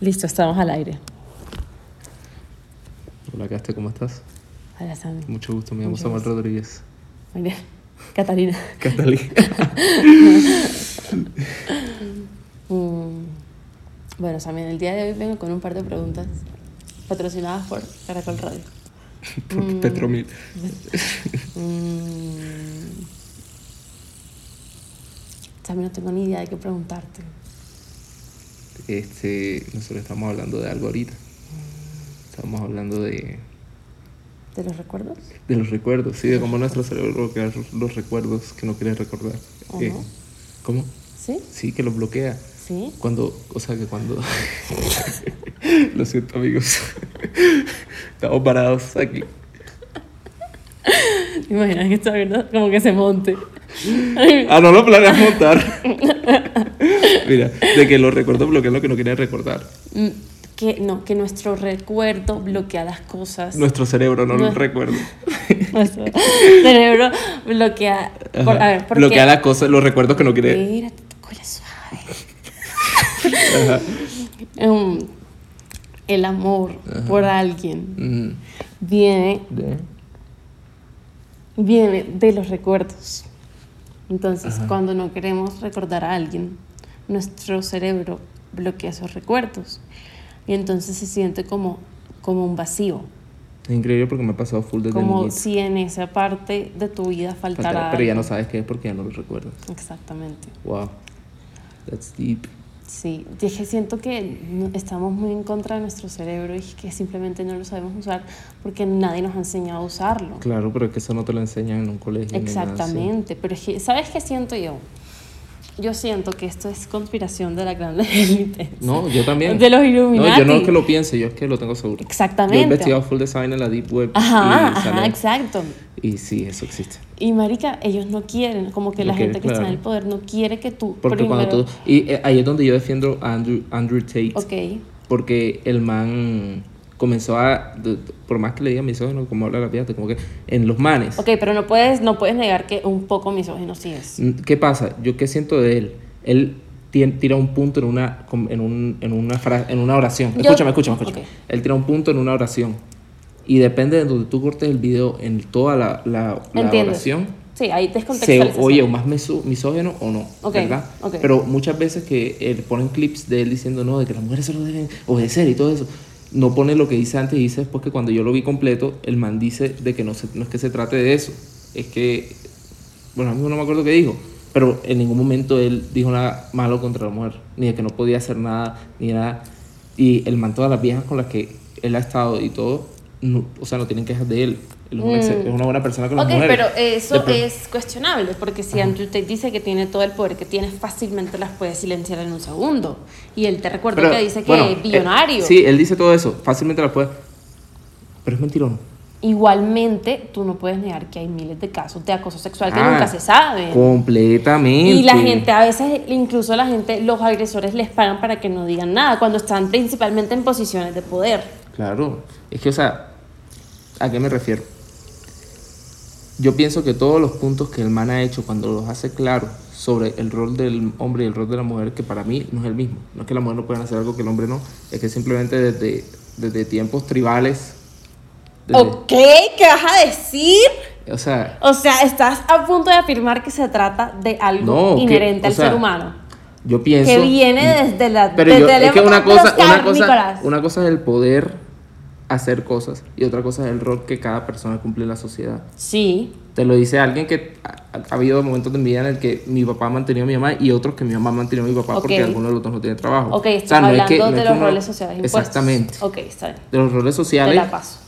Listo, estamos al aire. Hola, Caste, ¿cómo estás? Hola, Sammy. Mucho gusto, me llamo Samuel. Rodríguez. Muy bien. Catalina. Catalí. Mm, Bueno, Sammy, en el día de hoy vengo con un par de preguntas patrocinadas por Caracol Radio. Mm. Petromil. Mm. Sammy, no tengo ni idea de qué preguntarte. Este, nosotros estamos hablando de algo ahorita. Estamos hablando de, ¿De los recuerdos? de los recuerdos, sí, de cómo nuestro cerebro bloquea los recuerdos que no quiere recordar. ¿O Eh, no? ¿Cómo? ¿Sí? Sí, que los bloquea. ¿Sí? Cuando, o sea, que cuando... Lo siento, amigos. Estamos parados aquí. Imaginas que está viendo como que se monte. Ah, no lo planeas montar. Mira, de que los recuerdos bloquean lo que no quieren recordar. Mm, Que no, que nuestro recuerdo bloquea las cosas. Nuestro cerebro no lo recuerda. Nuestro cerebro bloquea. por- a ver, ¿por bloquea qué? las cosas, los recuerdos que no quiere. Mira, te tocó la suave. Ajá. Um, el amor por alguien Mm, viene, de- viene de los recuerdos. Entonces, Ajá. cuando no queremos recordar a alguien, nuestro cerebro bloquea esos recuerdos. Y entonces se siente como, como un vacío. Es increíble porque me ha pasado full desde Como niñito. si en esa parte de tu vida faltara. Falta- Pero ya no sabes qué es porque ya no lo recuerdas. Exactamente. Wow. That's deep. Sí, dije, siento que estamos muy en contra de nuestro cerebro y que simplemente no lo sabemos usar porque nadie nos ha enseñado a usarlo. Claro, pero es que eso no te lo enseñan en un colegio. Exactamente, pero es que, ¿sabes qué siento yo? Yo siento que esto es conspiración de la gran élite. No, yo también. De los No, Illuminati. yo no es que lo piense, yo es que lo tengo seguro. Exactamente. Yo he investigado full design en la Deep Web. Ajá, y, ajá, exacto. y sí, eso existe. Y marica, ellos no quieren, como que No la gente que está en el poder no quiere que tú Porque primero... cuando tú. Y eh, ahí es donde yo defiendo a Andrew, Andrew Tate. Ok, Porque el man comenzó a. por más que le diga misógino, como habla la fíjate, como que en los manes. ok, pero no puedes, no puedes negar que un poco misógino sí es. Mm, ¿Qué pasa? Yo qué siento de él. Él tira un punto en una, en un, en una, fra- en una oración. Yo- Escúchame, escúchame, escúchame. ok. Él tira un punto en una oración. Y depende de donde tú cortes el video en toda la, la, la oración, Sí, ahí descontextualización. oye o más misógeno o no. Ok, ¿Verdad? ok. Pero muchas veces que él ponen clips de él diciendo no, de que las mujeres solo deben obedecer y todo eso. No pone lo que dice antes y dice después que cuando yo lo vi completo, el man dice de que no, se- no es que se trate de eso. Es que, bueno, a mí no me acuerdo qué dijo, pero en ningún momento él dijo nada malo contra la mujer, ni de que no podía hacer nada, ni nada. Y el man, todas las viejas con las que él ha estado y todo, no- o sea, no tienen quejas de él. Él es, una, es una buena persona con las Mm. Ok, mujeres. pero eso es cuestionable, porque si Andrew Tate dice que tiene todo el poder que tiene, fácilmente las puede silenciar en un segundo. Y él te recuerda Pero, que dice que bueno, es billonario. eh, sí, él dice todo eso, fácilmente las puede. Pero es no. Igualmente, tú no puedes negar que hay miles de casos de acoso sexual que Ah, nunca se saben. Completamente. Y la gente, a veces, incluso la gente, los agresores les pagan para que no digan nada, cuando están principalmente en posiciones de poder. Claro. Es que, o sea, ¿a qué me refiero? Yo pienso que todos los puntos que el man ha hecho cuando los hace claro sobre el rol del hombre y el rol de la mujer, que para mí no es el mismo. No es que la mujer no pueda hacer algo que el hombre no, es que simplemente desde, desde tiempos tribales. desde- Ok, ¿qué vas a decir? O sea, O sea, estás a punto de afirmar que se trata de algo No, que- inherente o al sea, ser humano. yo pienso. Que viene desde la. Pero desde yo, es que una cosa, una cosa, una cosa es el poder hacer cosas y otra cosa es el rol que cada persona cumple en la sociedad. Sí. Te lo dice alguien que ha, ha habido momentos de mi vida en el que mi papá ha mantenido a mi mamá y otros que mi mamá ha mantenido a mi papá porque alguno de los dos no tiene trabajo. Ok, O estás sea, no es hablando que- no de los uno- roles sociales impuestos. Exactamente. Ok, está bien. De los roles Te sociales. la paso.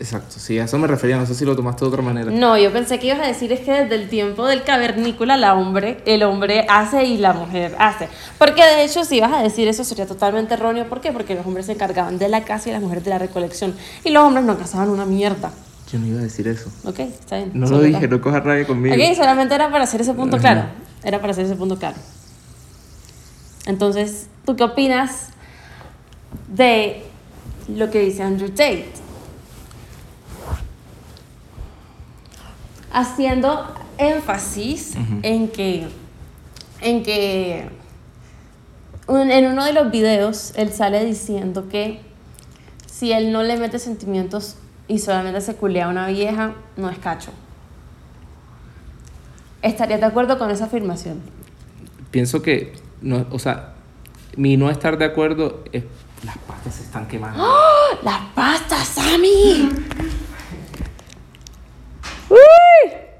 Exacto, sí, a eso me refería, no sé si lo tomaste de otra manera. No, yo pensé que ibas a decir es que desde el tiempo del cavernícola la hombre, el hombre hace y la mujer hace. Porque de hecho si ibas a decir eso sería totalmente erróneo. ¿Por qué? Porque los hombres se encargaban de la casa y las mujeres de la recolección. Y los hombres no cazaban una mierda. Yo no iba a decir eso. ¿Ok? Está bien. No lo dije, no cojas rabia conmigo. Ok, solamente era para hacer ese punto Ajá. claro. Era para hacer ese punto claro. Entonces, ¿tú qué opinas de lo que dice Andrew Tate? Haciendo énfasis en que en que un- en uno de los videos, él sale diciendo que si él no le mete sentimientos y solamente se culea a una vieja, no es cacho. ¿Estarías de acuerdo con esa afirmación? Pienso que, no, o sea, mi no estar de acuerdo es. Las pastas se están quemando. ¡Las pastas, Sammy!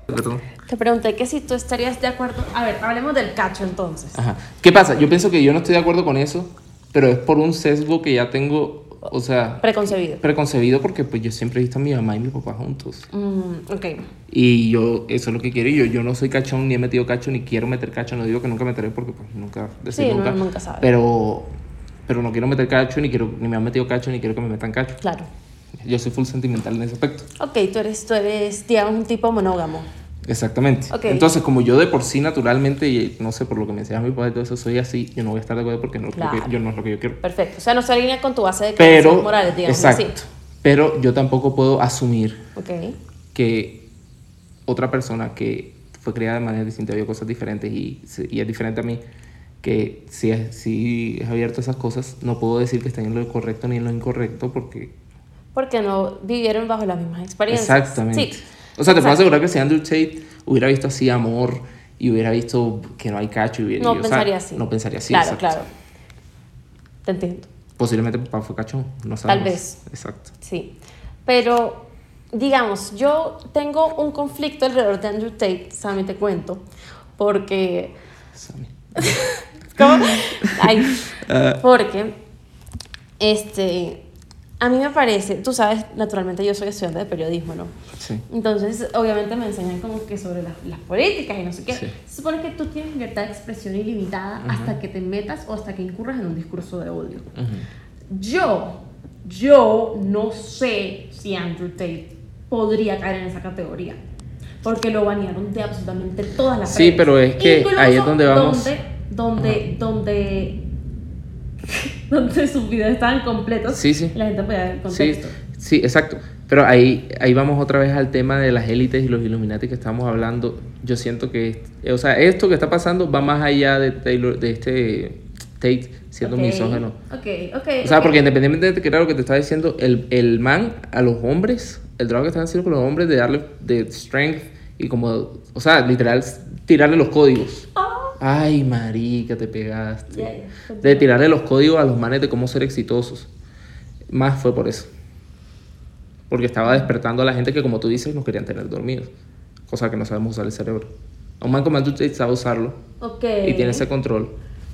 Perdón. Te pregunté que si tú estarías de acuerdo. A ver, hablemos del cacho entonces. Ajá. ¿Qué pasa? Yo pienso que yo no estoy de acuerdo con eso, pero es por un sesgo que ya tengo, o sea, Preconcebido. preconcebido porque pues yo siempre he visto a mi mamá y mi papá juntos. Mm, ok. Y yo, eso es lo que quiero. Y yo, yo no soy cachón, ni he metido cacho, ni quiero meter cacho. No digo que nunca meteré porque pues nunca decir Sí, no, nunca. nunca sabe. Pero, pero no quiero meter cacho, ni, quiero, ni me han metido cacho, ni quiero que me metan cacho. Claro. Yo soy full sentimental en ese aspecto. Ok, tú eres, tú eres, digamos, un tipo monógamo. Exactamente. Ok. Entonces, como yo de por sí naturalmente, y no sé, por lo que me enseña mi y todo eso, soy así, yo no voy a estar de acuerdo porque no, Claro. que- yo no es lo que yo quiero. Perfecto. O sea, no se alinea con tu base de Pero, morales, digamos exacto. así. Pero yo tampoco puedo asumir Ok. que otra persona que fue criada de manera distinta vio cosas diferentes y, y es diferente a mí, que si es, si es abierto a esas cosas, no puedo decir que estén en lo correcto ni en lo incorrecto porque... Porque no vivieron bajo las mismas experiencias. Exactamente. Sí. O sea, te puedo asegurar que si Andrew Tate hubiera visto así amor y hubiera visto que no hay cacho y hubiera... No y, o sea, pensaría así. No pensaría así. Claro, exacto. claro. Te entiendo. Posiblemente papá fue cachón, no sabemos. vez. Exacto. Sí. Pero, digamos, yo tengo un conflicto alrededor de Andrew Tate, Sammy, te cuento. Porque. Sammy. ¿Cómo? Ay. Ah. Porque. Este. A mí me parece, tú sabes, naturalmente yo soy estudiante de periodismo, ¿no? Sí. Entonces, obviamente me enseñan como que sobre las, las políticas y no sé qué. Sí. Se supone que tú tienes libertad de expresión ilimitada hasta que te metas o hasta que incurras en un discurso de odio. Ujú. Yo, yo no sé si Andrew Tate podría caer en esa categoría. Porque lo banearon de absolutamente todas las Sí, pero es que Incluso ahí es donde vamos. Donde, donde, donde, donde sus videos estaban completos. Sí, sí. La gente podía ver el Sí, contexto. sí, exacto. Pero ahí, ahí vamos otra vez al tema de las élites y los Illuminati que estamos hablando. Yo siento que, o sea, esto que está pasando va más allá de Taylor, de este Tate siendo Ok, misógeno. Ok, ok. O sea, porque independientemente de que era lo que te estaba diciendo, el, el man a los hombres, el trabajo que están haciendo con los hombres de darle de strength y como, o sea, literal, tirarle los códigos. Ah, Ay, marica, te pegaste. Ya, ya. De tirarle los códigos a los manes de cómo ser exitosos. Más fue por eso. Porque estaba despertando a la gente que, como tú dices, nos querían tener dormidos. Cosa que no sabemos usar el cerebro. Un man como Tate sabe usarlo ok. y tiene ese control.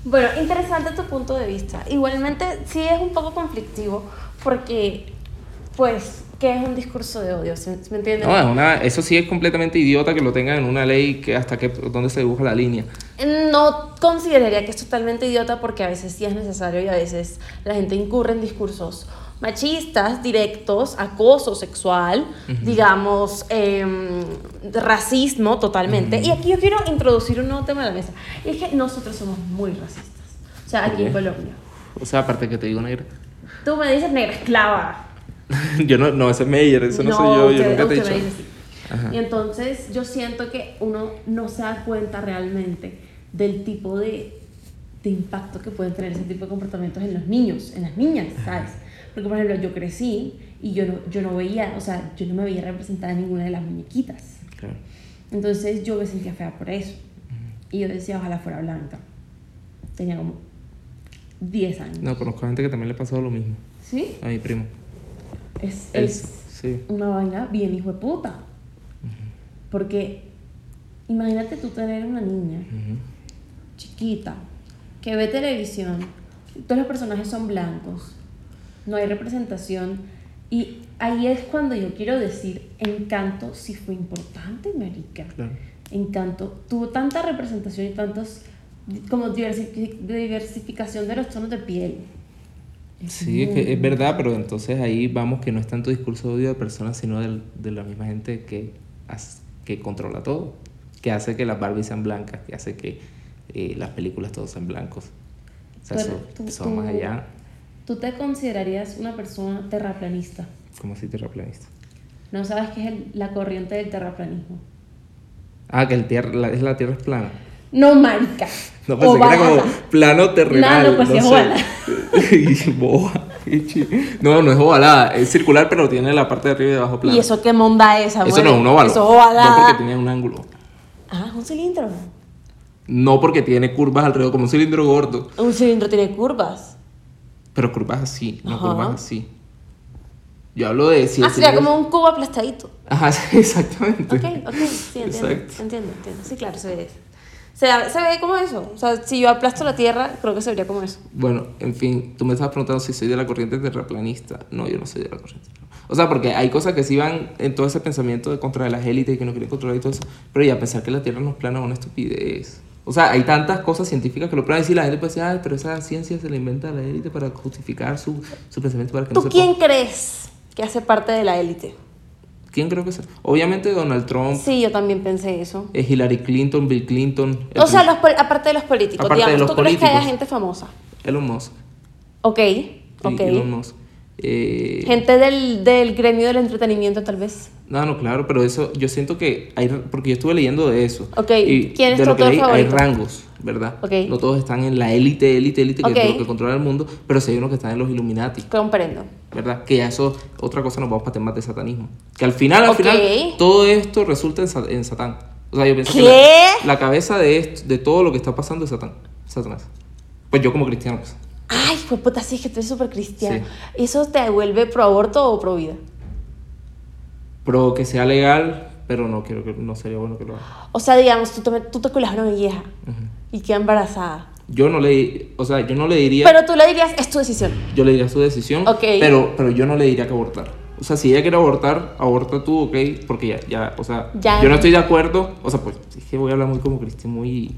Bueno, interesante tu punto de vista. Igualmente, sí es un poco conflictivo porque, pues, ¿qué es un discurso de odio? ¿Sí- sí ¿Me entiendes? No, es una, eso sí es completamente idiota que lo tengan en una ley que hasta que, dónde se dibuja la línea. No consideraría que es totalmente idiota porque a veces sí es necesario y a veces la gente incurre en discursos machistas, directos, acoso sexual, digamos, em, racismo totalmente. Y aquí yo quiero introducir un nuevo tema a la mesa. Y es que nosotros somos muy racistas. O sea, aquí en. Colombia. O sea, aparte que te digo negra. Tú me dices negra esclava. yo no, no, ese es Meyer, eso no, soy yo, yo nunca te he dicho. Y entonces yo siento que uno no se da cuenta realmente del tipo de, de impacto que pueden tener ese tipo de comportamientos en los niños, en las niñas, ¿sabes? Porque, por ejemplo, yo crecí y yo no, yo no veía, o sea, yo no me veía representada en ninguna de las muñequitas. Claro. Entonces yo me sentía fea por eso. Y yo decía, ojalá fuera blanca. Tenía como 10 años. No, conozco gente que también le ha pasado lo mismo. ¿Sí? A mi primo. Es, es, sí. una vaina bien hijo de puta. Porque imagínate tú tener una niña Ujú. Chiquita que ve televisión, todos los personajes son blancos, no hay representación y ahí es cuando yo quiero decir, Encanto sí fue importante, marica. Claro. Encanto tuvo tanta representación y tantos como diversi- diversificación de los tonos de piel. Sí, es, que es verdad, pero entonces ahí vamos que no es tanto discurso de odio de personas, sino del- de, la misma gente que, que controla todo, que hace que las Barbies sean blancas, que hace que eh, las películas todos sean blancos. O sea, eso, tú- eso tú- más allá, ¿Tú te considerarías una persona terraplanista? como así terraplanista. ¿No sabes qué es el- la corriente del terraplanismo? Ah, que el tierra, la, es la tierra es plana. No, marica. No pensé que era como plano terrenal. No, no, pues es ovalada. No, no es ovalada, es circular, pero tiene la parte de arriba y de abajo plana. ¿Y eso qué monda es, amor? Eso no es un óvalo. Eso es ovalada. No porque tiene un ángulo. Ah, un cilindro. No porque tiene curvas alrededor, como un cilindro gordo. Un cilindro tiene curvas. Pero curvas así, no Ajá. curvas así. Yo hablo de si ah, sería cilindro- como un cubo aplastadito. Ajá, sí, exactamente. Ok, ok, sí, entiendo. Exacto. Entiendo, entiendo. Sí, claro, se ve. Se, se ve como eso. O sea, si yo aplasto la tierra, creo que se vería como eso. Bueno, en fin, tú me estabas preguntando si soy de la corriente terraplanista. No, yo no soy de la corriente. O sea, porque hay cosas que sí van en todo ese pensamiento de contra de las élites y que no quieren controlar y todo eso. Pero ya pensar que la Tierra no es plana es una estupidez. O sea, hay tantas cosas científicas que lo pueden decir. La gente puede decir, ay, pero esa ciencia se la inventa la élite para justificar su, su pensamiento para que no ¿Tú se quién crees que hace parte de la élite? ¿Quién creo que sea? Obviamente Donald Trump, Sí, yo también pensé eso. eh, Hillary Clinton, Bill Clinton, el O sea, los, aparte de los políticos, Aparte de digamos, los ¿tú crees que haya políticos. gente famosa? Elon Musk. Ok, ok. Elon Musk. Eh, Gente del, del gremio del entretenimiento, tal vez. No, no, claro, pero eso, yo siento que hay, porque yo estuve leyendo de eso. Ok, y ¿quién es de tu lo que leí, hay favorito? rangos, ¿verdad? Ok. No todos están en la élite, élite, élite, que Ok. es lo que controla el mundo, pero sí hay unos que están en los Illuminati, Comprendo. ¿verdad? Que ya eso, otra cosa, nos vamos para temas de satanismo. Que al final, al Ok. final, todo esto resulta en, en Satán. O sea, yo pienso que ¿Qué? la, la cabeza de, esto, de todo lo que está pasando es Satán, Satanás. Pues yo como cristiano, pues. Ay, pues puta, sí, es que tú eres súper cristiano. ¿Eso te devuelve pro aborto o pro vida? Pero que sea legal, pero no quiero que, no sería bueno que lo haga. O sea, digamos, tú te, tú te culas a una vieja y queda embarazada. Yo no le, o sea, yo no le diría... Pero tú le dirías, es tu decisión. Yo le diría su decisión, Ok. pero, pero yo no le diría que abortar. O sea, si ella quiere abortar, aborta tú, ok, porque ya, ya, o sea, Ya. yo no estoy de acuerdo, o sea, pues, es que voy a hablar muy como cristiano, muy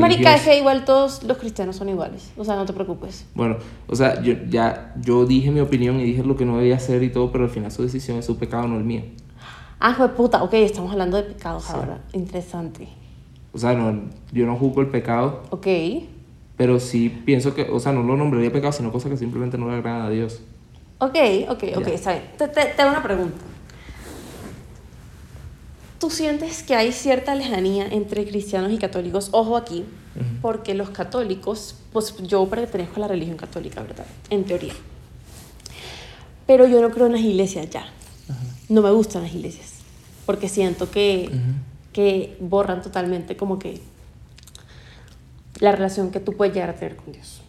Marica, es que igual todos los cristianos son iguales. O sea, no te preocupes. Bueno, o sea, yo ya, yo dije mi opinión y dije lo que no debía hacer y todo, pero al final su decisión es su pecado, no el mío. Ah, fue puta. Ok, estamos hablando de pecados ahora. Interesante. O sea, no, yo no juzgo el pecado, Ok. pero sí pienso que, o sea, no lo nombraría pecado, sino cosas que simplemente no le agradan a Dios. Ok, ok, ok, Ya. está bien. Te, te, te hago una pregunta. ¿Tú sientes que hay cierta lejanía entre cristianos y católicos? Ojo aquí, porque los católicos, pues yo pertenezco a la religión católica, ¿verdad? En teoría. Pero yo no creo en las iglesias ya. No me gustan las iglesias. Porque siento que, que borran totalmente como que la relación que tú puedes llegar a tener con Dios.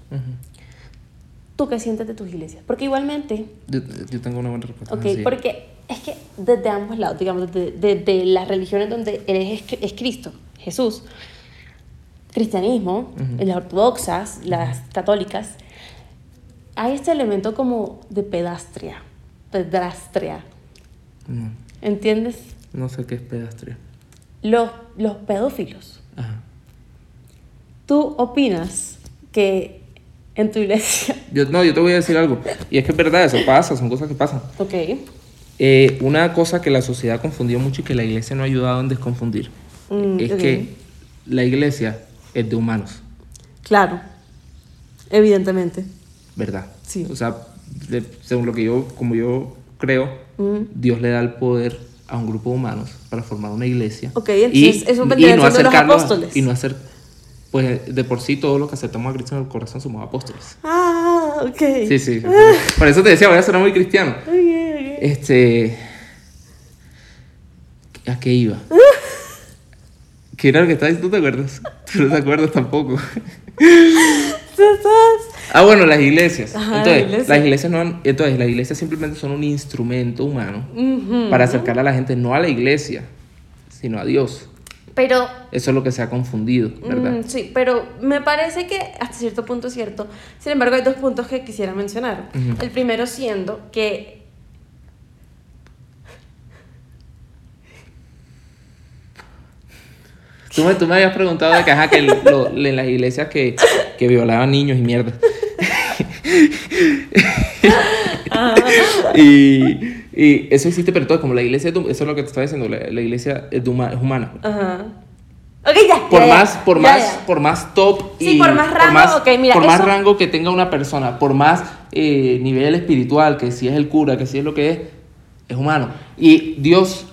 ¿Tú qué sientes de tus iglesias? Porque igualmente Yo, yo tengo una buena respuesta. Ok, sí. porque es que desde ambos lados, digamos, desde, desde las religiones donde eres es, es Cristo, Jesús, cristianismo, las ortodoxas, las católicas, hay este elemento como de pedastria, pedrastria, No, ¿entiendes? no sé qué es pedastria. Los, los pedófilos. Ajá. ¿Tú opinas que en tu iglesia... Yo, no, yo te voy a decir algo. Y es que es verdad, eso pasa, son cosas que pasan. Ok, Eh, una cosa que la sociedad confundió mucho y que la iglesia no ha ayudado en desconfundir Mm, es que la iglesia es de humanos, claro, evidentemente. ¿verdad? Sí. O sea, de- según lo que yo, como yo creo, Mm. Dios le da el poder a un grupo de humanos para formar una iglesia. Ok, entonces eso vendrían siendo los acercarlos a- apóstoles. Y no hacer, pues de por sí todos los que aceptamos a Cristo en el corazón somos apóstoles. Ah, ok. Sí, sí. Por eso te decía, voy a sonar muy cristiano. Ok, ok. Este. ¿A qué iba? ¿Qué era lo que estabas diciendo? ¿Tú te acuerdas? Tú no te acuerdas tampoco. Ah, bueno, las iglesias. Ajá, entonces, la iglesia. las iglesias no han- entonces, las iglesias simplemente son un instrumento humano para acercar a la gente no a la iglesia, sino a Dios. Pero, Eso es lo que se ha confundido, ¿verdad? mm, sí, pero me parece que hasta cierto punto es cierto. Sin embargo, hay dos puntos que quisiera mencionar. El primero siendo que Tú, me, tú me habías preguntado de que, ajá, que lo- en las iglesias que, que violaban niños y mierda. y, y eso existe, pero todo, como la iglesia, es eso es lo que te estaba diciendo, la, la iglesia es, huma- es humana. Ajá. Ok, ya. Por ya, ya. más, por más, por más top Sí, y por más rango, ok, mira, por más rango que tenga una persona, por más eh, nivel espiritual, que si es el cura, que si es lo que es, es humano. Y Dios,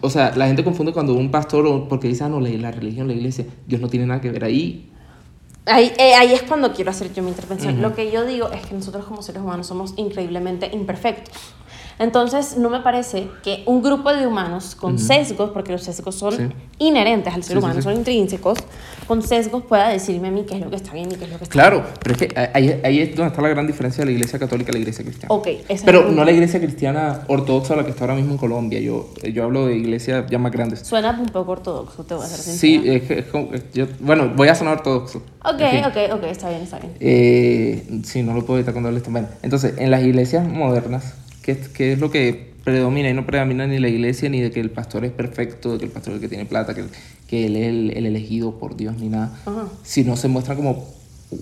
o sea, la gente confunde cuando un pastor, porque dice, ah, no, la, la religión, la iglesia, Dios no tiene nada que ver ahí. Ahí, eh, ahí es cuando quiero hacer yo mi intervención. Lo que yo digo es que nosotros como seres humanos somos increíblemente imperfectos. Entonces, no me parece que un grupo de humanos con sesgos, porque los sesgos son Sí. inherentes al ser Sí, sí, humano, sí. son intrínsecos, con sesgos pueda decirme a mí qué es lo que está bien y qué es lo que está Claro, pero es que ahí, ahí es donde está la gran diferencia de la iglesia católica y la iglesia cristiana. Ok, es el Pero punto. no la iglesia cristiana ortodoxa, la que está ahora mismo en Colombia. Yo, yo hablo de iglesias ya más grandes. Suena un poco ortodoxo, te voy a ser Sí, sincera. es que es como- es- yo- bueno, voy a sonar ortodoxo. Ok, En fin. ok, ok, está bien, está bien. Eh, sí, no lo puedo evitar cuando hables también. Entonces, en las iglesias modernas, ¿qué, es- lo que predomina? Y no predomina ni la iglesia, ni de que el pastor es perfecto, de que el pastor es el que tiene plata, que, que él es el, el elegido por Dios, ni nada. Ajá. Sino se muestra como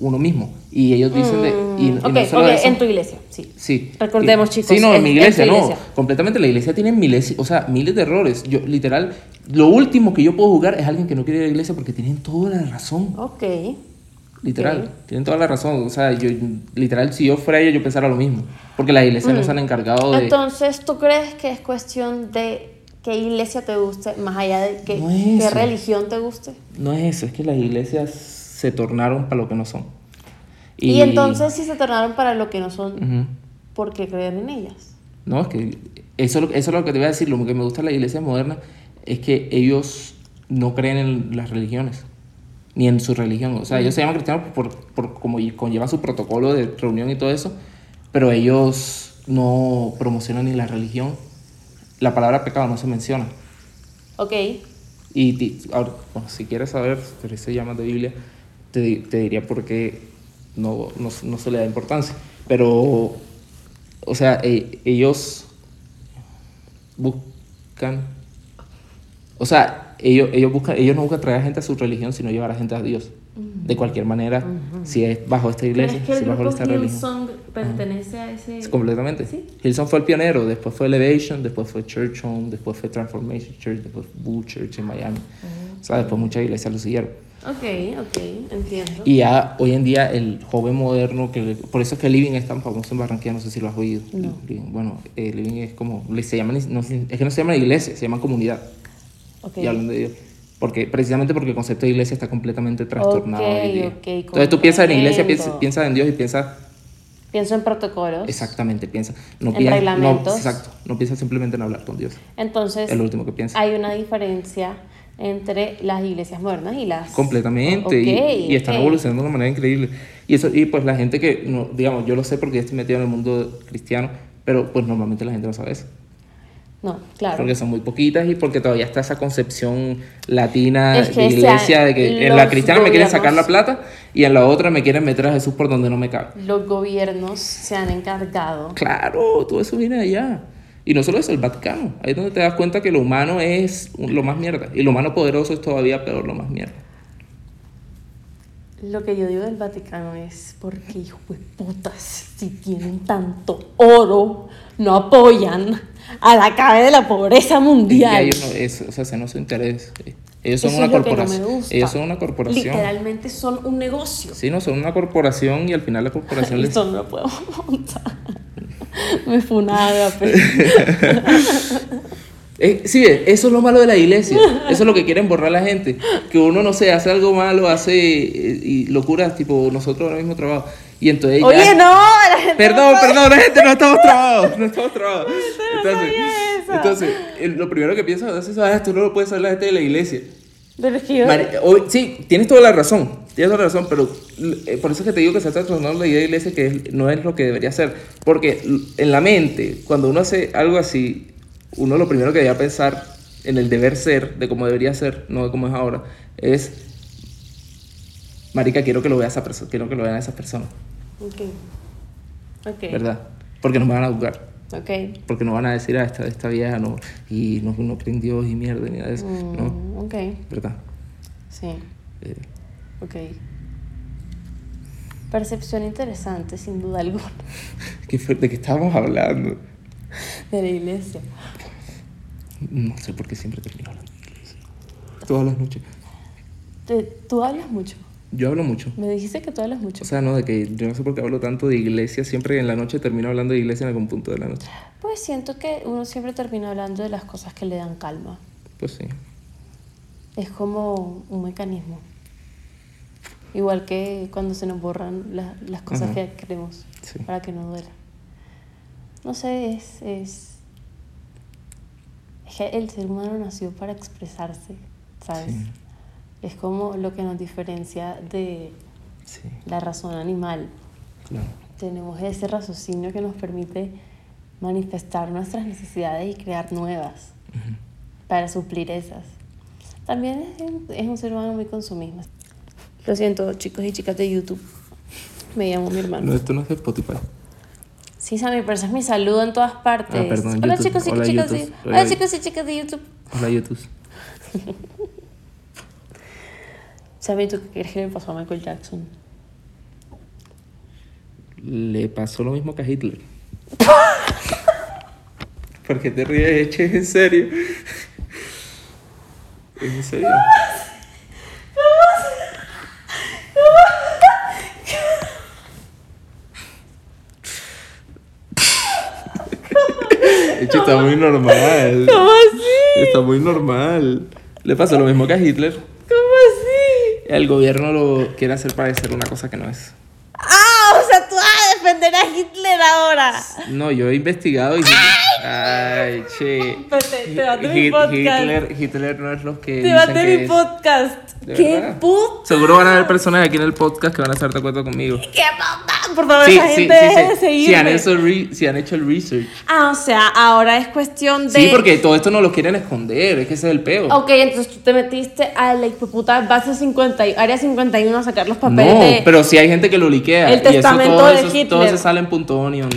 uno mismo. Y ellos dicen de... Y, y Mm, ok, no solo ok, eso, en tu iglesia, sí. Sí. Recordemos, chicos, Sí, no, en mi es iglesia, no. Completamente la iglesia tiene miles, o sea, miles de errores. Yo, literal, lo último que yo puedo jugar es alguien que no quiere ir a la iglesia porque tienen toda la razón. Ok. Literal, tienen toda la razón. O sea, yo, literal, si yo fuera ellos, yo pensara lo mismo. Porque las iglesias no se han encargado de. Mm. Entonces, ¿tú crees que es cuestión de qué iglesia te guste, más allá de que, No es qué religión te guste? No es eso, es que las iglesias se tornaron para lo que no son. Y, entonces, si se tornaron para lo que no son, Ujú. ¿por qué creer en ellas? No, es que eso, eso es lo que te voy a decir. Lo que me gusta de la iglesia moderna es que ellos no creen en las religiones, ni en su religión. O sea, ellos se llaman cristianos por, por como conlleva su protocolo de reunión y todo eso, pero ellos no promocionan ni la religión. La palabra pecado no se menciona. Ok. Y ahora, bueno, si quieres saber, pero se llama de Biblia, te, te diría por qué no, no, no se le da importancia. Pero, o sea, e- ellos buscan, o sea, ellos, ellos, buscan, ellos no buscan traer a gente a su religión, sino llevar a gente a Dios. De cualquier manera, si es bajo esta iglesia, ¿Crees que si es bajo grupo esta religión. Hillsong pertenece a ese...? Sí, Completamente. ¿Sí? Hilson fue el pionero, después fue Elevation, después fue Church Home, después fue Transformation Church, después Boo Church en Miami. O sea, después muchas iglesias lo siguieron. Ok, ok, entiendo. Y ya hoy en día el joven moderno, que por eso es que Living es tan famoso en Barranquilla, no sé si lo has oído. Living, bueno, eh, Living es como, se llaman, no, es que no se llama iglesia, se llama comunidad. Ok. Y hablan de Dios. Porque, precisamente porque el concepto de iglesia está completamente trastornado. Ok, hoy día. ok, Entonces tú piensas en iglesia, piensas, piensas en Dios y piensas Pienso en protocolos. Exactamente, piensa. No En piensa, no, reglamentos. exacto, no piensa simplemente en hablar con Dios. Entonces, Es lo último que piensa. hay una diferencia entre las iglesias modernas y las... Completamente. y- Ok, y, están evolucionando de una manera increíble. Y eso y pues la gente que, no, digamos, yo lo sé porque yo estoy metido en el mundo cristiano, pero pues normalmente la gente no sabe eso. No, claro. Porque son muy poquitas y porque todavía está esa concepción latina Es que de iglesia, de que en la cristiana me quieren sacar la plata y en la otra me quieren meter a Jesús por donde no me cabe. Los gobiernos se han encargado. Claro, todo eso viene de allá. Y no solo eso, el Vaticano. Ahí es donde te das cuenta que lo humano es lo más mierda. Y lo humano poderoso es todavía peor, lo más mierda. Lo que yo digo del Vaticano es porque, hijo de putas, si tienen tanto oro, no apoyan a la cabeza de la pobreza Y mundial. ellos no, es, o sea, ese no es su interés. Ellos son Eso una es lo que no me corporación. gusta. ellos son una corporación. Literalmente son un negocio. Sí, no, son una corporación y al final la corporación les... Esto no lo puedo montar. Me funaba, pero... Eh, sí, eso es lo malo de la iglesia. Eso es lo que quieren borrar la gente. Que uno, no sé, hace algo malo, hace eh, y locuras, tipo nosotros ahora mismo trabajo. Y entonces ya- Oye, no, la gente Perdón, no puede- perdón, la gente no estamos trabados, no estamos trabados. Entonces, eso. entonces lo primero que piensas es eso, tú no lo puedes saber la gente de la iglesia. Pero es que yo... Sí, tienes toda la razón, tienes toda la razón, pero eh, por eso es que te digo que se está trastornando la idea de iglesia que es- no es lo que debería ser. Porque en la mente, cuando uno hace algo así, uno lo primero que debería pensar en el deber ser, de cómo debería ser, no de cómo es ahora, es, marica, quiero que lo vea esa persona, quiero que lo vean esas personas, Ok. Ok. ¿verdad? Porque no me van a juzgar. Ok. Porque no van a decir, ah, esta, esta vieja no, y no, no cree en Dios y mierda, ni nada de eso. No, Mm, ok. ¿verdad? Sí. Eh, Ok. Percepción interesante, sin duda alguna, ¿qué fue? ¿De qué estábamos hablando? de la iglesia. No sé por qué siempre termino hablando de iglesia. Todas las noches. Tú hablas mucho. Yo hablo mucho. Me dijiste que tú hablas mucho. O sea, no, de que yo no sé por qué hablo tanto de iglesia. Siempre en la noche termino hablando de iglesia en algún punto de la noche. Pues siento que uno siempre termina hablando de las cosas que le dan calma. Pues sí. Es como un mecanismo. Igual que cuando se nos borran la- las cosas Ajá. que queremos Sí. para que no duela. No sé, es, es, es que el ser humano nació para expresarse, ¿sabes? Sí. Es como lo que nos diferencia de Sí, la razón animal. Tenemos ese raciocinio que nos permite manifestar nuestras necesidades y crear nuevas para suplir esas. También es, un- es un ser humano muy consumista. Lo siento, chicos y chicas de YouTube. Me llamo mi hermano. No, esto no es Spotify. Sí, Sammy, pero ese es mi saludo en todas partes. Ah, perdón, Hola chicos y Hola, chicas de, hola, Hola, chicos y chicas de YouTube. Hola, YouTube. Sammy, ¿tú qué crees que le pasó a Michael Jackson? Le pasó lo mismo que a Hitler. ¿Por qué te ríes? ¿Es en serio? ¿Es en serio? Eche, está muy normal. ¿Cómo así? Está muy normal. Le pasó lo mismo que a Hitler. El gobierno lo quiere hacer parecer una cosa que no es. Ah, o sea, tú vas a defender a Hitler ahora. No, yo he investigado y... Ay, che. Te- te vas de mi Hit- podcast. Hitler, Hitler no es lo que Te vas de mi es. podcast. ¿De ¿Qué puto? Seguro van a haber personas aquí en el podcast que van a estar de acuerdo conmigo. ¿Qué papá? Por favor, Sí, esa sí, gente sí, deje sí. de seguirme. Si han, hecho re- si han hecho el research. Ah, o sea, ahora es cuestión de... Sí, porque todo esto no lo quieren esconder, es que ese es el peo. Ok, entonces tú te metiste a la puta base 50, y- área 51 a sacar los papeles No, de... pero si hay gente que lo liquea. El y eso, testamento todo de eso, Hitler. todo eso sale en punto onion,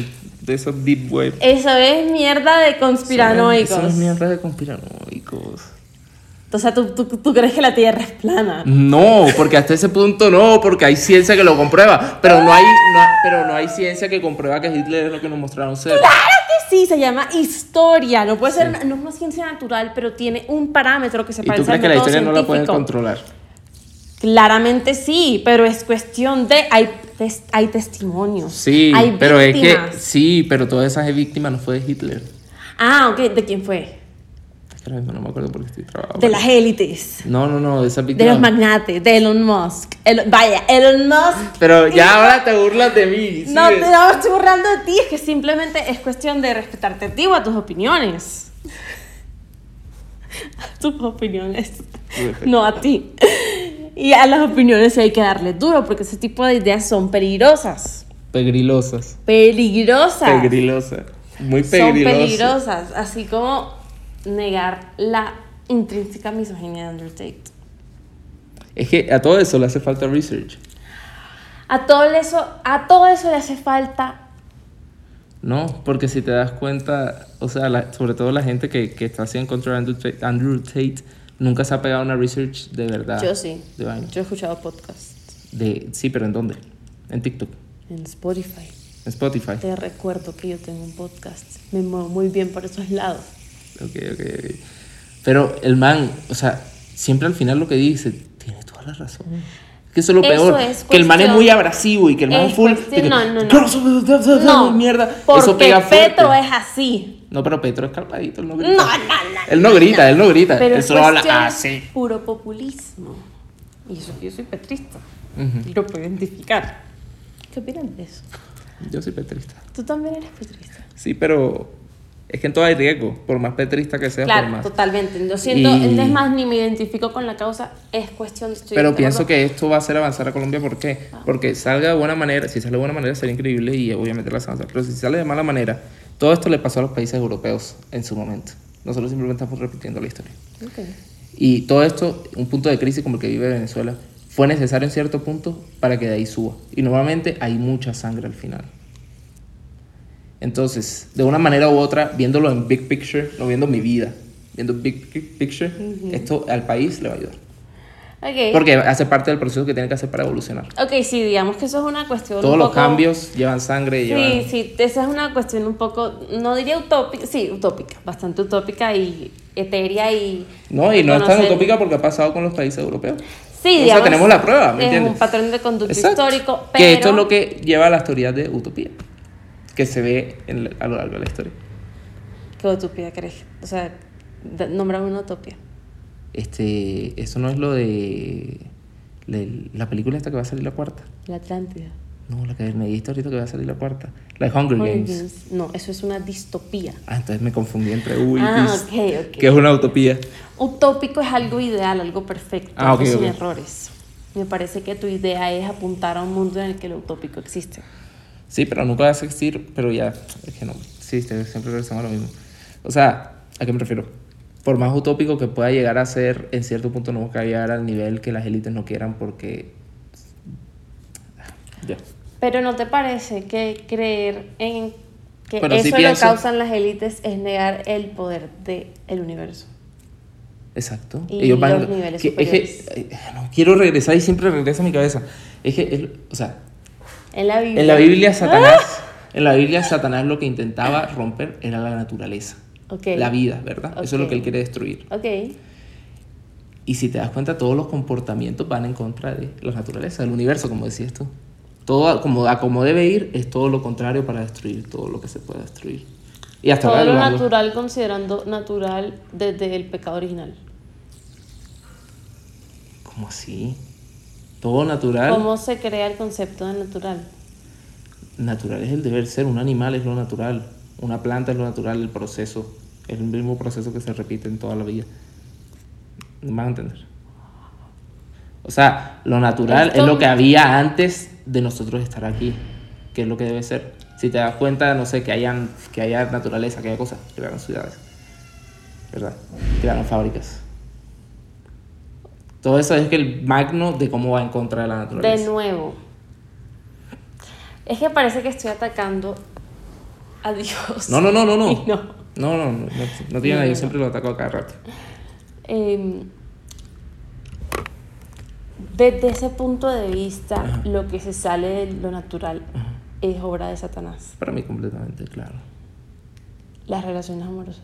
de esos deep web. Eso es mierda de conspiranoicos. Eso es mierda de conspiranoicos. O sea, ¿tú, tú, tú crees que la Tierra es plana. No, porque hasta ese punto no, porque hay ciencia que lo comprueba, pero no hay, no- pero no hay ciencia que comprueba que Hitler es lo que nos mostraron ser. Claro que sí, se llama historia. No puede ser, no es una ciencia natural, pero tiene un parámetro que se ¿Y tú parece crees al que la historia no la pueden científico. controlar? Claramente sí, pero es cuestión de hay, tes- hay testimonios. Sí, hay pero es que sí, pero todas esas víctimas no fue de Hitler. Ah, ok, ¿de quién fue? No me acuerdo porque estoy trabajando. De las élites. No, no, no, de esas De víctimas. los magnates, de Elon Musk. El- vaya, Elon Musk. Pero ya ahora te burlas de mí. ¿sí No, te- no estoy burlando de ti, es que simplemente es cuestión de respetarte a ti o a tus opiniones. A tus opiniones. No a ti. Y a las opiniones hay que darle duro porque ese tipo de ideas son peligrosas. Pegrilosas. Peligrosas. Pegrilosas. Muy son pegrilosas. peligrosas. Así como negar la intrínseca misoginia de Andrew Tate. Es que a todo eso le hace falta research. A todo eso, a todo eso le hace falta No, porque si te das cuenta, o sea, la- sobre todo la gente que, que está así en contra de Andrew Tate, Andrew Tate, nunca se ha pegado una research de verdad. Yo sí. De vaina. Yo he escuchado podcasts De, sí, pero ¿en dónde? En TikTok, en Spotify. en Spotify. Te recuerdo que yo tengo un podcast. Me muevo muy bien por esos lados. Ok, ok, ok. Pero el man, o sea, siempre al final lo que dice, tiene toda la razón. Es que eso es lo Eso peor. es que el man es muy abrasivo y que el man es full. que, no, no, no. "Girls, uh, uh, uh, uh, No, mierda. porque eso pega fuerte. Petro es así. No, pero Petro es calmadito, él no No, grita. no, no. Él no grita, él no grita. Pero él es solo habla así. puro populismo. Y eso que yo soy petrista. Lo puedo identificar. ¿Qué opinan de eso? Yo soy petrista. Tú también eres petrista. Sí, pero es que en todo hay riesgo. Por más petrista que sea, por Claro, más. totalmente. Lo siento, Y- es más, ni me identifico con la causa. Es cuestión de Pero pienso que esto va a hacer avanzar a Colombia. ¿Por qué? Porque salga de buena manera. Si sale de buena manera sería increíble y obviamente la hace avanzar. Pero si sale de mala manera, todo esto le pasó a los países europeos en su momento. Nosotros simplemente estamos repitiendo la historia. Y todo esto, un punto de crisis como el que vive Venezuela, fue necesario en cierto punto para que de ahí suba. Y nuevamente hay mucha sangre al final. Entonces, de una manera u otra, viéndolo en big picture, no viendo mi vida, viendo big pi- picture, esto al país le va a ayudar. Porque hace parte del proceso que tiene que hacer para evolucionar. Ok, sí, digamos que eso es una cuestión. Todos un los poco- cambios llevan sangre, llevan... Sí, sí, esa es una cuestión un poco, no diría utópica, sí, utópica, bastante utópica y etérea y... No, y no es tan utópica porque ha pasado con los países europeos. Sí, o sea, digamos, tenemos la prueba, ¿me es entiendes? un patrón de conducta Exacto. histórico, pero... Que esto es lo que lleva a las teorías de utopía, que se ve en a lo largo de la historia. ¿Qué utopía crees? O sea, nómbrame una utopía. Este, eso no es lo de le- la película esta que va a salir la cuarta. La Atlántida. No, la que me dijiste ahorita que va a salir la cuarta. La de Hunger, Hunger Games. Games. No, eso es una distopía. Ah, entonces me confundí entre Uy Ah, Beast, ok, ok. que es una utopía. Utópico es algo ideal, algo perfecto, Ah, algo ok, sin errores. Me parece que tu idea es apuntar a un mundo en el que lo utópico existe. Sí, pero nunca va a existir, pero ya, es que no. Sí, te- siempre regresamos a lo mismo. O sea, ¿a qué me refiero? Por más utópico que pueda llegar a ser, en cierto punto no va a llegar al nivel que las élites no quieran porque... Ya. Pero ¿no te parece que creer en que sí eso pienso- lo causan las élites es negar el poder del universo? Exacto. Y Ellos van- los niveles que- es que, eh, no, quiero regresar y siempre regresa a mi cabeza. Es que, es- o sea, En la Biblia. en la Biblia Satanás, en la Biblia Satanás lo que intentaba romper era la naturaleza, La vida, ¿verdad? Eso es lo que él quiere destruir. Ok. Y si te das cuenta, todos los comportamientos van en contra de la naturaleza, del universo, como decías tú. Todo a- como, a como debe ir es todo lo contrario para destruir todo lo que se puede destruir. Y hasta Todo ahora lo natural considerando natural desde el pecado original. ¿Cómo así? Todo natural. ¿Cómo se crea el concepto de natural? Natural es el deber ser, un animal es lo natural, una planta es lo natural, el proceso, es el mismo proceso que se repite en toda la vida. ¿Me van a entender? O sea, lo natural Esto- es lo que había antes de nosotros estar aquí, que es lo que debe ser. Si te das cuenta, no sé, que, hayan, que haya naturaleza, que haya cosas, crearon ciudades, ¿verdad? Crearon fábricas. Todo eso es que el magno de cómo va en contra de la naturaleza. De nuevo. Es que parece que estoy atacando a Dios. No, no, no, no, no. Y no. No, no, no, no, tiene no, siempre lo ataco a cada rato. Em, desde ese punto de vista, Ajá. lo que se sale de lo natural es obra de Satanás. Para mí completamente claro. Las relaciones amorosas.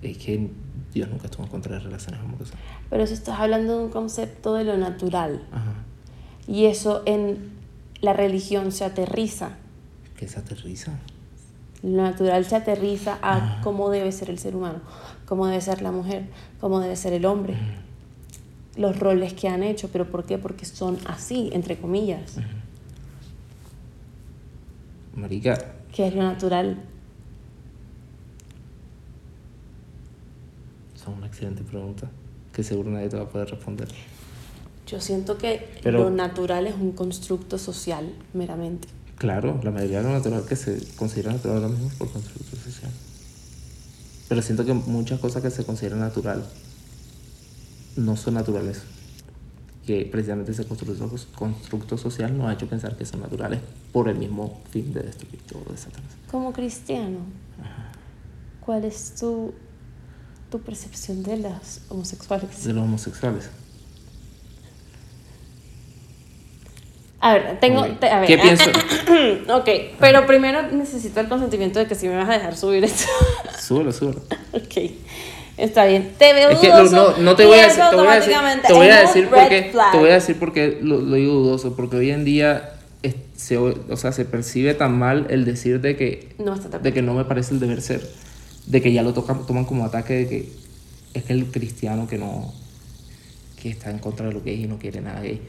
Es que Dios nunca estuvo en contra de relaciones amorosas. Pero si estás hablando de un concepto de lo natural Ajá. y eso en la religión se aterriza. Que se aterriza. Lo natural se aterriza a cómo debe ser el ser humano, cómo debe ser la mujer, cómo debe ser el hombre. Los roles que han hecho, pero ¿por qué? Porque son así, entre comillas. Marica, que es lo natural. es una excelente pregunta que seguro nadie te va a poder responder. Yo siento que Pero- lo natural es un constructo social, meramente. Claro, la mayoría de lo natural que se considera natural ahora mismo es por constructo social. Pero siento que muchas cosas que se consideran natural no son naturales. Que precisamente ese constructo, constructo social nos ha hecho pensar que son naturales por el mismo fin de destruir todo de Satanás. Como cristiano, ¿cuál es tu, tu percepción de las homosexuales? De los homosexuales. A ver, tengo... Te- a ver, ¿Qué pienso? ok, pero primero necesito el consentimiento de que si me vas a dejar subir esto. Súbelo, súbelo. ok, está bien. Te veo Es que no, dudoso no, no te voy a decir, te voy a decir, te voy a es decir por qué, te voy a decir por qué lo, lo digo dudoso, porque hoy en día es- se, o sea, se percibe tan mal el decir de que, No está de que no me parece el deber ser, de que ya lo tocan, toman como ataque de que es que el cristiano que no, que está en contra de lo gay y no quiere nada gay.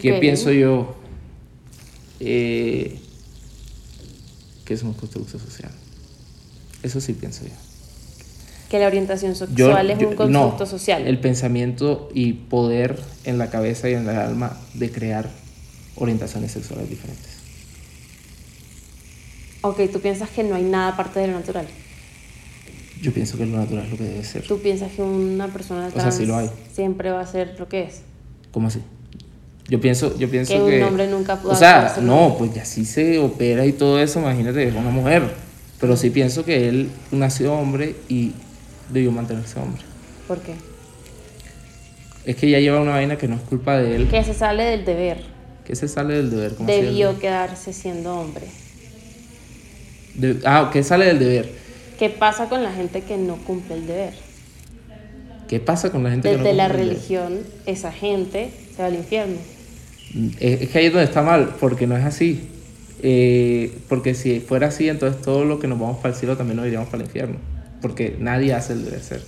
¿Qué Ok. pienso yo? Eh, que es un constructo social. Eso sí pienso yo. Que la orientación Yo- sexual es yo- un constructo no, social. El pensamiento y poder en la cabeza y en el alma de crear orientaciones sexuales diferentes. Ok, tú piensas que no hay nada aparte de lo natural. Yo pienso que lo natural es lo que debe ser. Tú piensas que una persona sea, trans sí lo hay. siempre va a ser lo que es. ¿Cómo así? Yo pienso, yo pienso Que que. un hombre nunca pudo O sea, no, pues ya sí se opera y todo eso, imagínate, es una mujer. Pero sí pienso que él nació hombre y debió mantenerse hombre. ¿Por qué? Es que ya lleva una vaina que no es culpa de él, Que se sale del deber. que se sale del deber. ¿cómo? Debió quedarse siendo hombre. De- ah, que sale del deber. ¿Qué pasa con la gente que no cumple el deber? ¿Qué pasa con la gente que no Desde la religión, esa gente se va al infierno. Es, es que ahí es donde está mal, porque no es así. Eh, porque si fuera así, entonces todo lo que nos vamos para el cielo también nos iríamos para el infierno. Porque nadie hace el deber ser,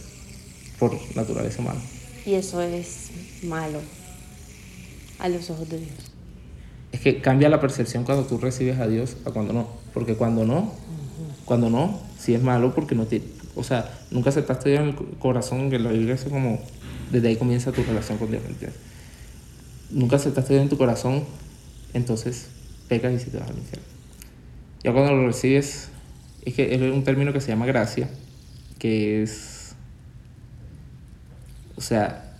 por naturaleza humana. Y eso es malo a los ojos de Dios. Es que cambia la percepción cuando tú recibes a Dios a cuando no. Porque cuando no, cuando no, sí es malo porque no te... O sea, nunca aceptaste Dios en el co- corazón, que la Biblia es como... Desde ahí comienza tu relación con Dios, ¿me entiendes? Nunca aceptaste Dios en tu corazón, entonces pecas y si te vas al infierno. Ya cuando lo recibes, es que es un término que se llama gracia, que es... O sea...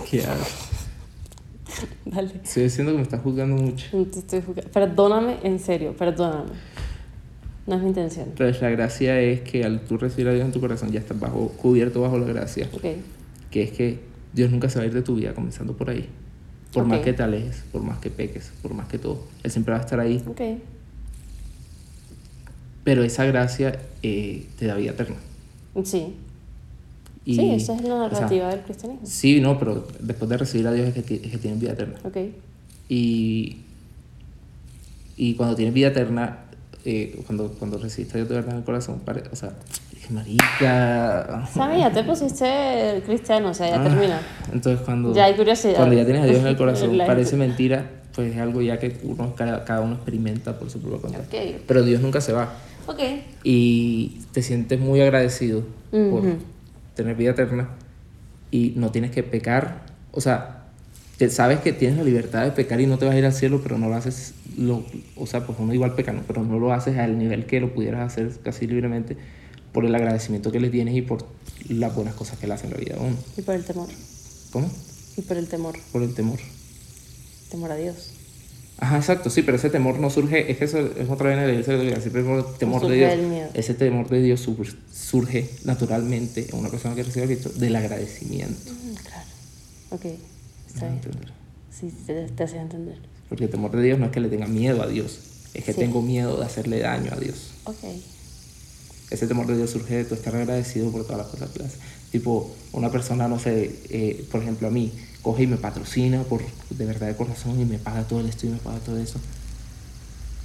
¿Qué hago? Dale. Estoy diciendo que me estás juzgando mucho. No te estoy juzgando. Perdóname, en serio, perdóname. No es mi intención. Entonces la gracia es que al tú recibir a Dios en tu corazón ya estás bajo, cubierto bajo la gracia. Ok. Que es que Dios nunca se va a ir de tu vida comenzando por ahí. Por más Ok. que te alejes, por más que peques, por más que todo. Él siempre va a estar ahí. Ok. Pero esa gracia eh, te da vida eterna. Sí. Y, sí, esa es la o sea, narrativa del cristianismo. sí, no, pero después de recibir a Dios es que, es que tienes vida eterna. Ok. Y, y cuando tienes vida eterna, eh, cuando, cuando recibiste a Dios de verdad en el corazón, pare- o sea, marica. ¿Sabes? Ya te pusiste cristiano, o sea, ya Ah, termina. Entonces cuando, Ya hay curiosidad. cuando ya tienes a Dios en el corazón, parece mentira, pues es algo ya que uno, cada, cada uno experimenta por su propia cuenta. Ok. Pero Dios nunca se va. Ok. Y te sientes muy agradecido por tener vida eterna y no tienes que pecar. O sea, te, sabes que tienes la libertad de pecar y no te vas a ir al cielo, pero no lo haces, lo, o sea, pues uno igual peca, ¿no? pero no lo haces al nivel que lo pudieras hacer casi libremente por el agradecimiento que le tienes y por las buenas cosas que le hacen en la vida a uno. Y por el temor. ¿Cómo? Y por el temor. Por el temor. Temor a Dios. Ajá, exacto, sí, pero ese temor no surge, es que eso es otra vez en católica, siempre el temor de surge Dios. miedo. Ese temor de Dios sur- surge naturalmente en una persona que recibe a Cristo del agradecimiento. Mm, claro. Ok. Está ¿Me bien. Sí, te, te hace entender. Porque el temor de Dios no es que le tenga miedo a Dios, es que Sí. tengo miedo de hacerle daño a Dios. Ok. Ese temor de Dios surge de tu estar agradecido por todas las cosas que le hace. Tipo, una persona, no sé, eh, por ejemplo, a mí, coge y me patrocina por de verdad de corazón y me paga todo el esto y me paga todo eso.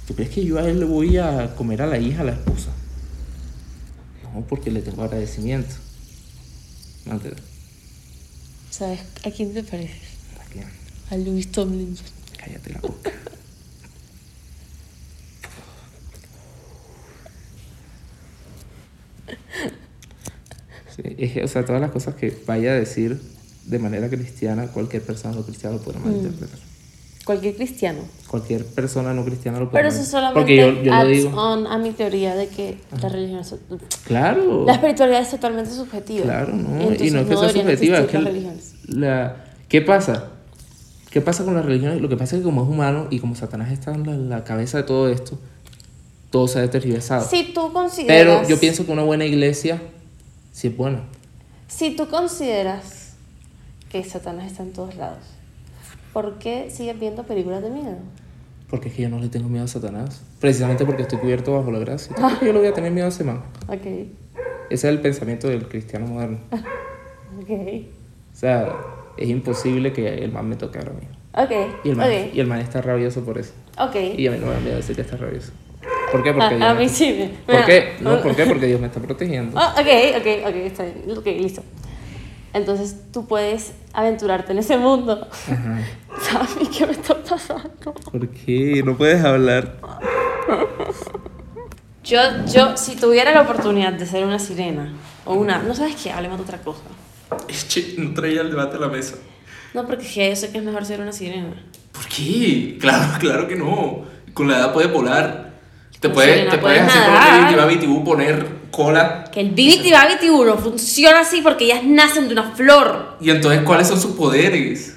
¿Tú crees que yo a él le voy a comer a la hija, a la esposa? No, porque le tengo agradecimiento. ¿Me entiendes? ¿Sabes a quién te pareces? ¿A quién? A Luis Tomlinson. Cállate la boca. Sí, es que, o sea, todas las cosas que vaya a decir de manera cristiana, cualquier persona no cristiana lo puede malinterpretar. Cualquier cristiano. Cualquier persona no cristiana lo puede Pero eso solamente Porque yo, yo lo adds digo. on a mi teoría de que la religión es... Claro. La espiritualidad es totalmente subjetiva. Claro, no. Y, entonces no es que sea deberían subjetiva, es que las religiones. la, ¿qué pasa? ¿Qué pasa con las religiones? Lo que pasa es que como es humano y como Satanás está en la, la cabeza de todo esto, todo se ha tergiversado. Si tú consideras... Pero yo pienso que una buena iglesia sí es buena. Si tú consideras que Satanás está en todos lados, ¿por qué sigues viendo películas de miedo? Porque es que yo no le tengo miedo a Satanás. Precisamente porque estoy cubierto bajo la gracia. ¿Tú crees que yo le voy a tener miedo a ese man? Ok, Ese es el pensamiento del cristiano moderno. ok, O sea, es imposible que el man me toque ahora mismo. ok, Y el man, ok, y el man está rabioso por eso. ok. Y a mí no me da miedo decir que está rabioso. ¿Por qué? Porque A, Dios a me mí está- sí me... ¿Por qué? No, ¿por qué? Porque Dios me está protegiendo. Ah, ok, ok, ok, está bien. Ok, listo. Entonces tú puedes aventurarte en ese mundo. Ajá. ¿Sabes qué me está pasando? ¿Por qué? No puedes hablar. Yo, yo, si tuviera la oportunidad de ser una sirena o una... No sabes qué, hablemos de otra cosa. No traía el debate a la mesa. No, porque yo sé que es mejor ser una sirena. ¿Por qué? Claro, claro que no. Con la edad puedes volar. Te Con puedes, sirena te puedes así como nadar. el Babitibú poner cola. Que el Babiti no funciona así porque ellas nacen de una flor. Y entonces, ¿cuáles son sus poderes?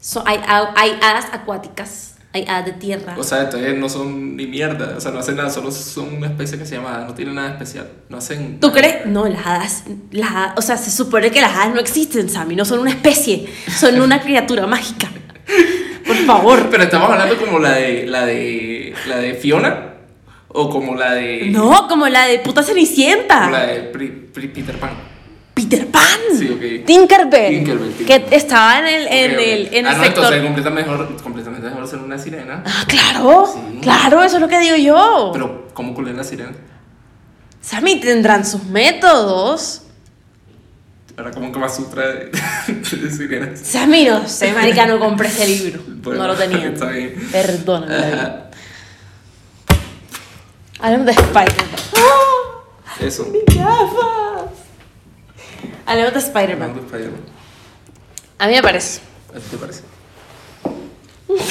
So- hay, hay hadas acuáticas, hay hadas de tierra. O sea, entonces no son ni mierda. O sea, no hacen nada. Solo son una especie que se llama hada. No tienen nada especial. No hacen. ¿Tú crees? No, las hadas, las hadas- o sea, se supone que las hadas no existen, Sammy, no son una especie, son una criatura mágica. Por favor. Pero estamos hablando como la de la de la de Fiona O como la de. No, como la de puta Cenicienta. Como la de Pri- Pri- Peter Pan. Peter Pan. Sí, ok. Tinkerbell. Tinkerbell, Que estaba en el, en el, en ah, el no, sector. entonces completamente mejor, completamente mejor ser una sirena. Ah, claro. Sí. Claro, eso es lo que digo yo. Pero, ¿cómo culé la sirena? Sammy tendrán sus métodos. Ahora, como que más sutra de, de sirenas. Sammy, no sé, marica, no compré ese libro. Bueno, no lo tenía. está bien. Perdóname. Hablemos de Spider-Man. ¡Ah! Eso. ¡Mis gafas! Hablemos de Spider-Man. Hablando de Spider-Man. A mí me parece. ¿A ti te parece?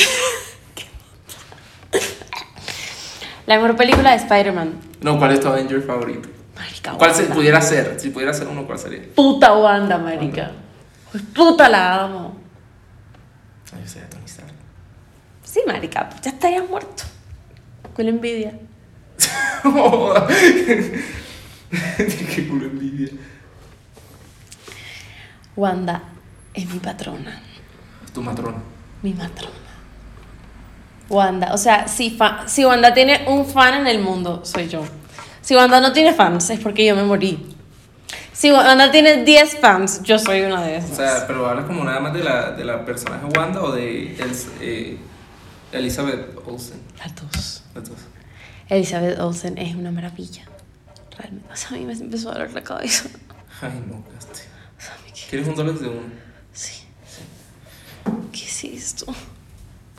La mejor película de Spider-Man. No, ¿cuál es tu Avenger favorito? Marica, ¿Cuál se Wanda. pudiera ser? Si pudiera ser uno, ¿cuál sería? Puta Wanda, marica. Pues puta la amo. Ay, yo sería Tony Stark. Sí, marica, ya estarías muerto. Con la envidia. Qué culo envidia. Wanda es mi patrona. Tu matrona. Mi matrona. Wanda, o sea, si, fa- si Wanda tiene un fan en el mundo, soy yo. Si Wanda no tiene fans, es porque yo me morí. Si Wanda tiene 10 fans, yo soy una de esas. O sea, pero hablas como nada más de la, de la personaje Wanda o de eh, Elizabeth Olsen. Las dos. Las dos. Elizabeth Olsen es una maravilla. Realmente. O sea, a mí me empezó a doler la cabeza. Ay, no, Casti. O sea, ¿Quieres un dólar de uno? Sí. ¿Qué es esto?